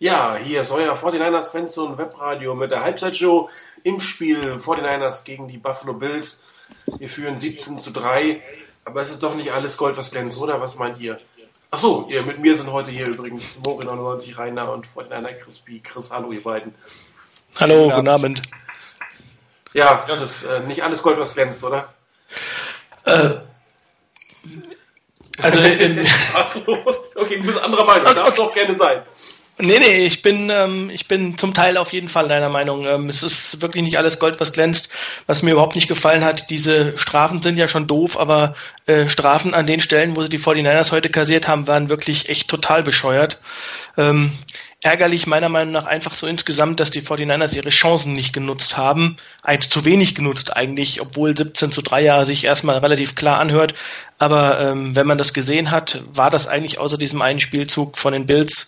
Ja, hier ist euer 49ers Fanzone Webradio mit der Halbzeitshow im Spiel 49ers gegen die Buffalo Bills. Wir führen 17 zu 3, aber es ist doch nicht alles Gold, was glänzt, oder? Was meint ihr? Achso, ihr, mit mir sind heute hier übrigens Morin 99 Rainer und 49er Crispy. Chris, hallo ihr beiden. Hallo, guten Abend. Ja, das ist äh, nicht alles Gold, was glänzt, oder? Äh, also, ähm, okay, du bist anderer Meinung, darf doch gerne sein. Nee, nee, ich bin, ähm, ich bin zum Teil auf jeden Fall deiner Meinung. Ähm, es ist wirklich nicht alles Gold, was glänzt. Was mir überhaupt nicht gefallen hat, diese Strafen sind ja schon doof, aber äh, Strafen an den Stellen, wo sie die 49ers heute kassiert haben, waren wirklich echt total bescheuert. Ähm, ärgerlich meiner Meinung nach einfach so insgesamt, dass die 49ers ihre Chancen nicht genutzt haben. Eigentlich zu wenig genutzt eigentlich, obwohl 17 zu 3 ja sich erstmal relativ klar anhört. Aber ähm, wenn man das gesehen hat, war das eigentlich außer diesem einen Spielzug von den Bills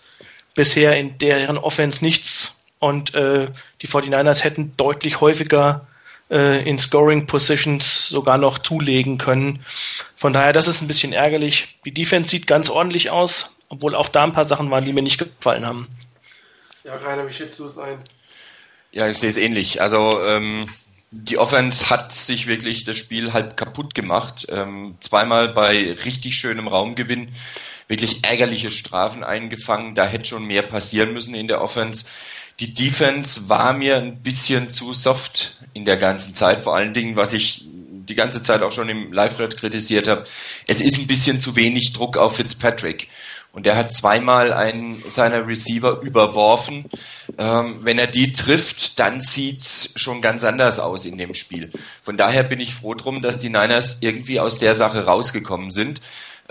bisher in deren Offense nichts und äh, die 49ers hätten deutlich häufiger äh, in Scoring Positions sogar noch zulegen können. Von daher, das ist ein bisschen ärgerlich. Die Defense sieht ganz ordentlich aus, obwohl auch da ein paar Sachen waren, die mir nicht gefallen haben. Ja, Rainer, wie schätzt du es ein? Ja, ich sehe es ähnlich. Also ähm, die Offense hat sich wirklich das Spiel halb kaputt gemacht. Ähm, zweimal bei richtig schönem Raumgewinn wirklich ärgerliche Strafen eingefangen. Da hätte schon mehr passieren müssen in der Offense. Die Defense war mir ein bisschen zu soft in der ganzen Zeit. Vor allen Dingen, was ich die ganze Zeit auch schon im Live-Thread kritisiert habe, es ist ein bisschen zu wenig Druck auf Fitzpatrick. Und er hat zweimal einen seiner Receiver überworfen. Ähm, wenn er die trifft, dann sieht's schon ganz anders aus in dem Spiel. Von daher bin ich froh drum, dass die Niners irgendwie aus der Sache rausgekommen sind.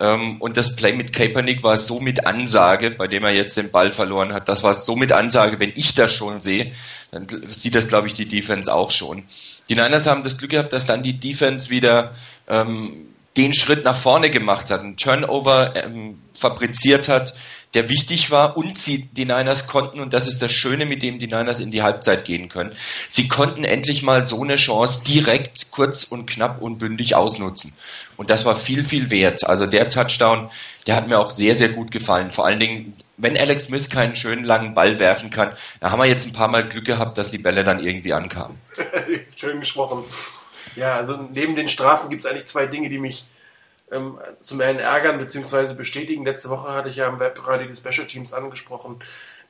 Ähm, und das Play mit Kaepernick war so mit Ansage, bei dem er jetzt den Ball verloren hat. Das war so mit Ansage, wenn ich das schon sehe, dann sieht das, glaube ich, die Defense auch schon. Die Niners haben das Glück gehabt, dass dann die Defense wieder ähm, den Schritt nach vorne gemacht hat, einen Turnover ähm, fabriziert hat, der wichtig war und sie, die Niners konnten, und das ist das Schöne, mit dem die Niners in die Halbzeit gehen können, sie konnten endlich mal so eine Chance direkt, kurz und knapp und bündig ausnutzen. Und das war viel, viel wert. Also der Touchdown, der hat mir auch sehr, sehr gut gefallen. Vor allen Dingen, wenn Alex Smith keinen schönen langen Ball werfen kann, da haben wir jetzt ein paar Mal Glück gehabt, dass die Bälle dann irgendwie ankamen. Schön gesprochen. Ja, also neben den Strafen gibt es eigentlich zwei Dinge, die mich ähm, zum einen ärgern bzw. bestätigen. Letzte Woche hatte ich ja im Webradio die Special Teams angesprochen.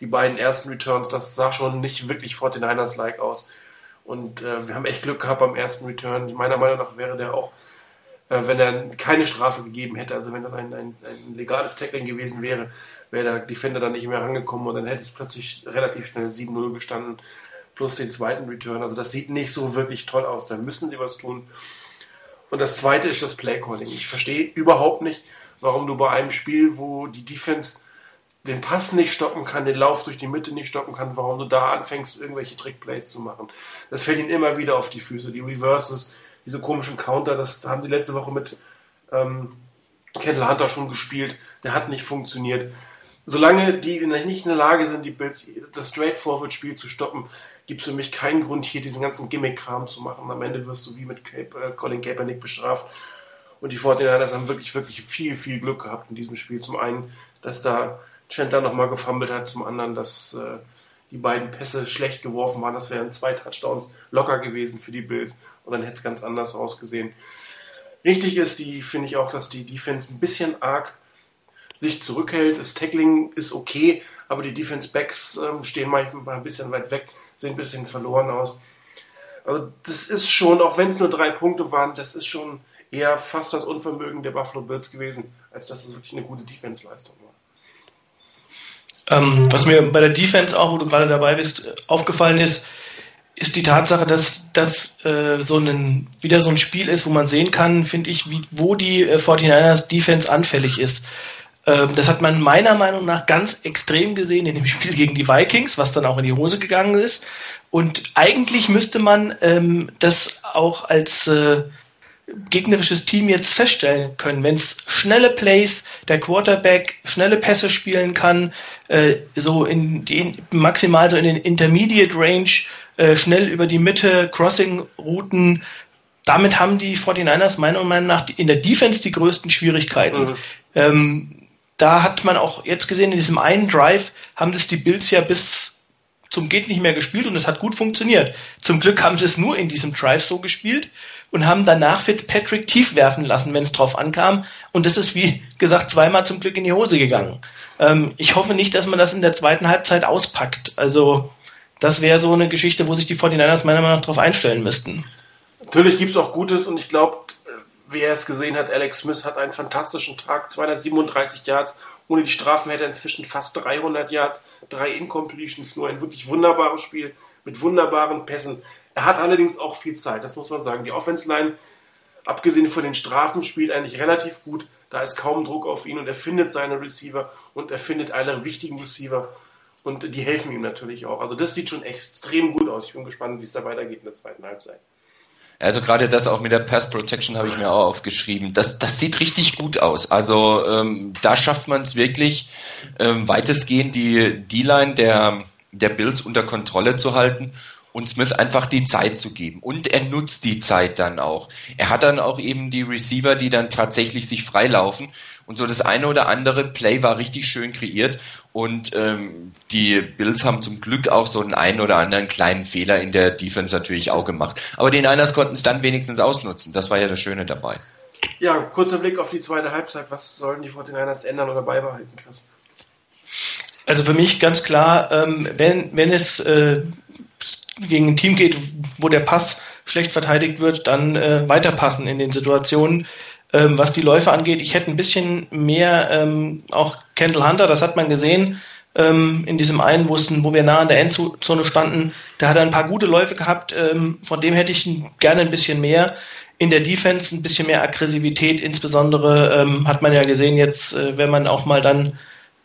Die beiden ersten Returns, das sah schon nicht wirklich 49ers-like aus. Und äh, wir haben echt Glück gehabt beim ersten Return. Meiner Meinung nach wäre der auch, äh, wenn er keine Strafe gegeben hätte, also wenn das ein, ein, ein legales Tackling gewesen wäre, wäre der Defender dann nicht mehr rangekommen und dann hätte es plötzlich relativ schnell 7-0 gestanden, plus den zweiten Return. Also das sieht nicht so wirklich toll aus. Da müssen sie was tun. Und das zweite ist das Playcalling. Ich verstehe überhaupt nicht, warum du bei einem Spiel, wo die Defense den Pass nicht stoppen kann, den Lauf durch die Mitte nicht stoppen kann, warum du da anfängst, irgendwelche Trickplays zu machen. Das fällt ihnen immer wieder auf die Füße. Die Reverses, diese komischen Counter, das haben die letzte Woche mit ähm, Kendall Hunter schon gespielt. Der hat nicht funktioniert. Solange die nicht in der Lage sind, die Bills, das Straightforward-Spiel zu stoppen, gibt es für mich keinen Grund, hier diesen ganzen Gimmick-Kram zu machen. Am Ende wirst du wie mit Cape, äh, Colin Kaepernick bestraft. Und die 49ers haben wirklich, wirklich viel, viel Glück gehabt in diesem Spiel. Zum einen, dass da Chandler nochmal gefummelt hat, zum anderen, dass äh, die beiden Pässe schlecht geworfen waren. Das wären zwei Touchdowns locker gewesen für die Bills und dann hätte es ganz anders ausgesehen. Richtig ist die, finde ich auch, dass die Defense ein bisschen arg sich zurückhält. Das Tackling ist okay, aber die Defense Backs ähm, stehen manchmal ein bisschen weit weg, sehen ein bisschen verloren aus. Also das ist schon, auch wenn es nur drei Punkte waren, das ist schon eher fast das Unvermögen der Buffalo Bills gewesen, als dass es wirklich eine gute Defense-Leistung war. Ähm, was mir bei der Defense auch, wo du gerade dabei bist, aufgefallen ist, ist die Tatsache, dass das äh, so ein wieder so ein Spiel ist, wo man sehen kann, finde ich, wie, wo die äh, 49ers Defense anfällig ist. Ähm, das hat man meiner Meinung nach ganz extrem gesehen in dem Spiel gegen die Vikings, was dann auch in die Hose gegangen ist. Und eigentlich müsste man ähm, das auch als äh, gegnerisches Team jetzt feststellen können, wenn es schnelle Plays, der Quarterback schnelle Pässe spielen kann, äh, so in die maximal so in den Intermediate Range, äh, schnell über die Mitte, Crossing-Routen, damit haben die 49ers meiner Meinung nach in der Defense die größten Schwierigkeiten. Mhm. Ähm, da hat man auch jetzt gesehen, in diesem einen Drive haben das die Bills ja bis zum geht nicht mehr gespielt und es hat gut funktioniert. Zum Glück haben sie es nur in diesem Drive so gespielt und haben danach Fitzpatrick tief werfen lassen, wenn es drauf ankam. Und das ist, wie gesagt, zweimal zum Glück in die Hose gegangen. Ähm, ich hoffe nicht, dass man das in der zweiten Halbzeit auspackt. Also das wäre so eine Geschichte, wo sich die 49ers meiner Meinung nach darauf einstellen müssten. Natürlich gibt es auch Gutes und ich glaube, wer es gesehen hat, Alex Smith hat einen fantastischen Tag, 237 Yards. Ohne die Strafen hätte er inzwischen fast 300 Yards, drei Incompletions, nur ein wirklich wunderbares Spiel mit wunderbaren Pässen. Er hat allerdings auch viel Zeit, das muss man sagen. Die Offense Line, abgesehen von den Strafen, spielt eigentlich relativ gut. Da ist kaum Druck auf ihn und er findet seine Receiver und er findet alle wichtigen Receiver und die helfen ihm natürlich auch. Also das sieht schon extrem gut aus. Ich bin gespannt, wie es da weitergeht in der zweiten Halbzeit. Also gerade das auch mit der Pass Protection habe ich mir auch aufgeschrieben. Das, das sieht richtig gut aus. Also ähm, da schafft man es wirklich ähm, weitestgehend die D-Line der, der Bills unter Kontrolle zu halten und Smith einfach die Zeit zu geben. Und er nutzt die Zeit dann auch. Er hat dann auch eben die Receiver, die dann tatsächlich sich freilaufen. Und so das eine oder andere Play war richtig schön kreiert. Und ähm, die Bills haben zum Glück auch so einen einen oder anderen kleinen Fehler in der Defense natürlich auch gemacht. Aber die Niners konnten es dann wenigstens ausnutzen. Das war ja das Schöne dabei. Ja, kurzer Blick auf die zweite Halbzeit. Was sollen die 49ers ändern oder beibehalten, Chris? Also für mich ganz klar, ähm, wenn, wenn es äh, gegen ein Team geht, wo der Pass schlecht verteidigt wird, dann äh, weiterpassen in den Situationen. Ähm, was die Läufe angeht, ich hätte ein bisschen mehr ähm, auch Kendall Hunter, das hat man gesehen, ähm, in diesem einen, wo wir nah an der Endzone standen, da hat er ein paar gute Läufe gehabt, ähm, von dem hätte ich gerne ein bisschen mehr. In der Defense ein bisschen mehr Aggressivität, insbesondere ähm, hat man ja gesehen jetzt, äh, wenn man auch mal dann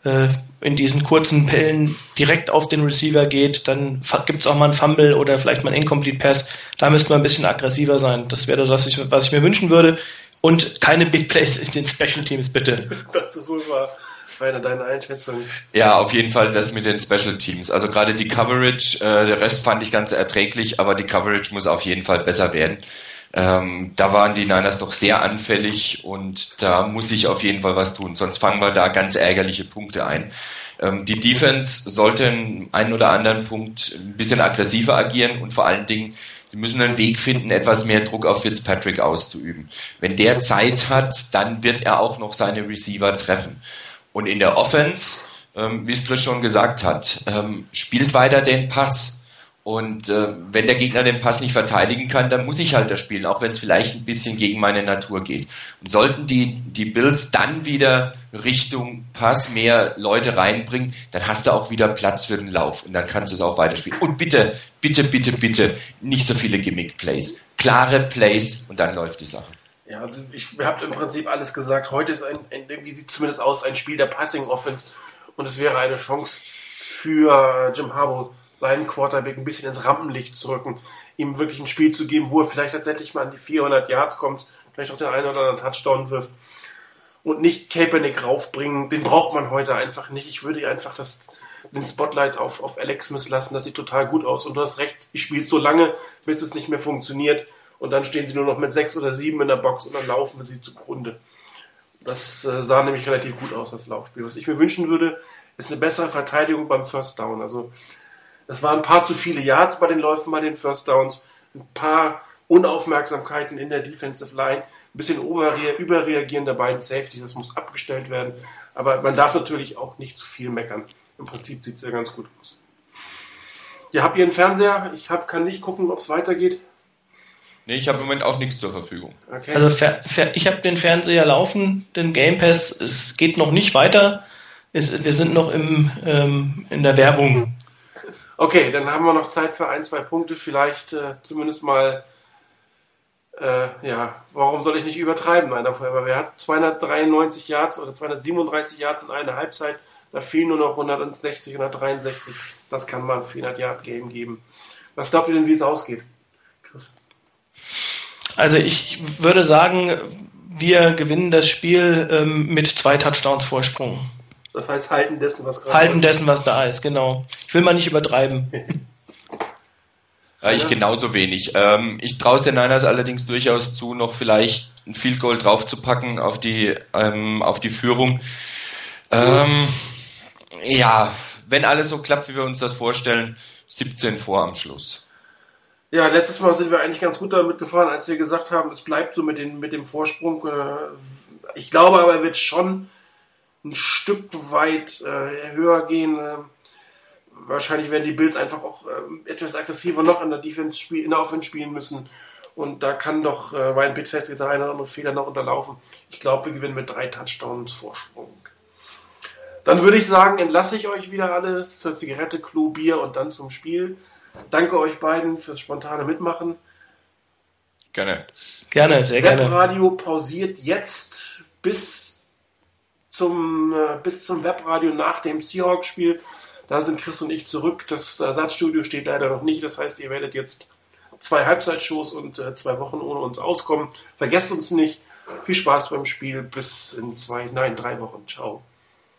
äh, in diesen kurzen Pellen direkt auf den Receiver geht, dann gibt es auch mal einen Fumble oder vielleicht mal einen Incomplete Pass. Da müsste man ein bisschen aggressiver sein. Das wäre das, was ich, was ich mir wünschen würde. Und keine Big Plays in den Special Teams, bitte. Das ist wohl wahr. Rainer, deine Einschätzung? Ja, auf jeden Fall das mit den Special Teams. Also gerade die Coverage, äh, der Rest fand ich ganz erträglich, aber die Coverage muss auf jeden Fall besser werden. Ähm, da waren die Niners doch sehr anfällig und da muss ich auf jeden Fall was tun, sonst fangen wir da ganz ärgerliche Punkte ein. Ähm, die Defense sollte in einen oder anderen Punkt ein bisschen aggressiver agieren und vor allen Dingen die müssen einen Weg finden, etwas mehr Druck auf Fitzpatrick auszuüben. Wenn der Zeit hat, dann wird er auch noch seine Receiver treffen. Und in der Offense, ähm, wie es Chris schon gesagt hat, ähm, spielt weiter den Pass. Und äh, wenn der Gegner den Pass nicht verteidigen kann, dann muss ich halt das spielen, auch wenn es vielleicht ein bisschen gegen meine Natur geht. Und sollten die, die Bills dann wieder Richtung Pass mehr Leute reinbringen, dann hast du auch wieder Platz für den Lauf und dann kannst du es auch weiterspielen. Und bitte, bitte, bitte, bitte, nicht so viele Gimmick-Plays. Klare Plays und dann läuft die Sache. Ja, also ich habe im Prinzip alles gesagt. Heute ist ein, ein, irgendwie sieht zumindest aus, ein Spiel der Passing Offense und es wäre eine Chance für Jim Harbaugh seinen Quarterback ein bisschen ins Rampenlicht zu rücken, ihm wirklich ein Spiel zu geben, wo er vielleicht tatsächlich mal an die 400 Yards kommt, vielleicht auch den einen oder anderen Touchdown wirft und nicht Kaepernick raufbringen, den braucht man heute einfach nicht. Ich würde einfach das, den Spotlight auf, auf Alex Smith lassen, das sieht total gut aus und du hast recht, ich spiele so lange, bis es nicht mehr funktioniert und dann stehen sie nur noch mit sechs oder sieben in der Box und dann laufen sie zugrunde. Das äh, sah nämlich relativ gut aus, das Laufspiel. Was ich mir wünschen würde, ist eine bessere Verteidigung beim First Down. Also das waren ein paar zu viele Yards bei den Läufen bei den First Downs, ein paar Unaufmerksamkeiten in der Defensive Line, ein bisschen überreagieren der beiden Safety, das muss abgestellt werden. Aber man darf natürlich auch nicht zu viel meckern. Im Prinzip sieht es ja ganz gut aus. Ja, habt ihr einen Fernseher? Ich hab, kann nicht gucken, ob es weitergeht. Nee, ich habe im Moment auch nichts zur Verfügung. Okay. Also ich habe den Fernseher laufen, den Game Pass, es geht noch nicht weiter. Es, wir sind noch im, ähm, in der Werbung. Okay, dann haben wir noch Zeit für ein, zwei Punkte. Vielleicht äh, zumindest mal, äh, ja, warum soll ich nicht übertreiben, meiner Feuerwehr? Wer hat 293 Yards oder 237 Yards in einer Halbzeit? Da fehlen nur noch 160, 163. Das kann mal 400 Yard Game geben. Was glaubt ihr denn, wie es ausgeht? Chris? Also ich würde sagen, wir gewinnen das Spiel ähm, mit zwei Touchdowns Vorsprung. Das heißt, halten dessen, was gerade Halten dessen, was da ist, genau. Ich will mal nicht übertreiben. Ja, ich genauso wenig. Ähm, ich traue es den Niners allerdings durchaus zu, noch vielleicht ein Field Goal draufzupacken auf die, ähm, auf die Führung. Ähm, ja, wenn alles so klappt, wie wir uns das vorstellen, 17 vor am Schluss. Ja, letztes Mal sind wir eigentlich ganz gut damit gefahren, als wir gesagt haben, es bleibt so mit, den, mit dem Vorsprung. Äh, ich glaube aber, er wird schon ein Stück weit äh, höher gehen. Äh, wahrscheinlich werden die Bills einfach auch äh, etwas aggressiver noch in der Defense spiel, in der Offense spielen müssen. Und da kann doch äh, Ryan Bitfest der eine oder andere Fehler noch unterlaufen. Ich glaube, wir gewinnen mit drei Touchdowns Vorsprung. Dann würde ich sagen, entlasse ich euch wieder alle zur Zigarette, Klo, Bier und dann zum Spiel. Danke euch beiden fürs spontane Mitmachen. Gerne. Gerne, sehr gerne. Webradio pausiert jetzt bis zum, äh, bis zum Webradio nach dem Seahawks-Spiel. Da sind Chris und ich zurück. Das Ersatzstudio steht leider noch nicht. Das heißt, ihr werdet jetzt zwei Halbzeitshows und äh, zwei Wochen ohne uns auskommen. Vergesst uns nicht. Viel Spaß beim Spiel. Bis in zwei, nein, drei Wochen. Ciao.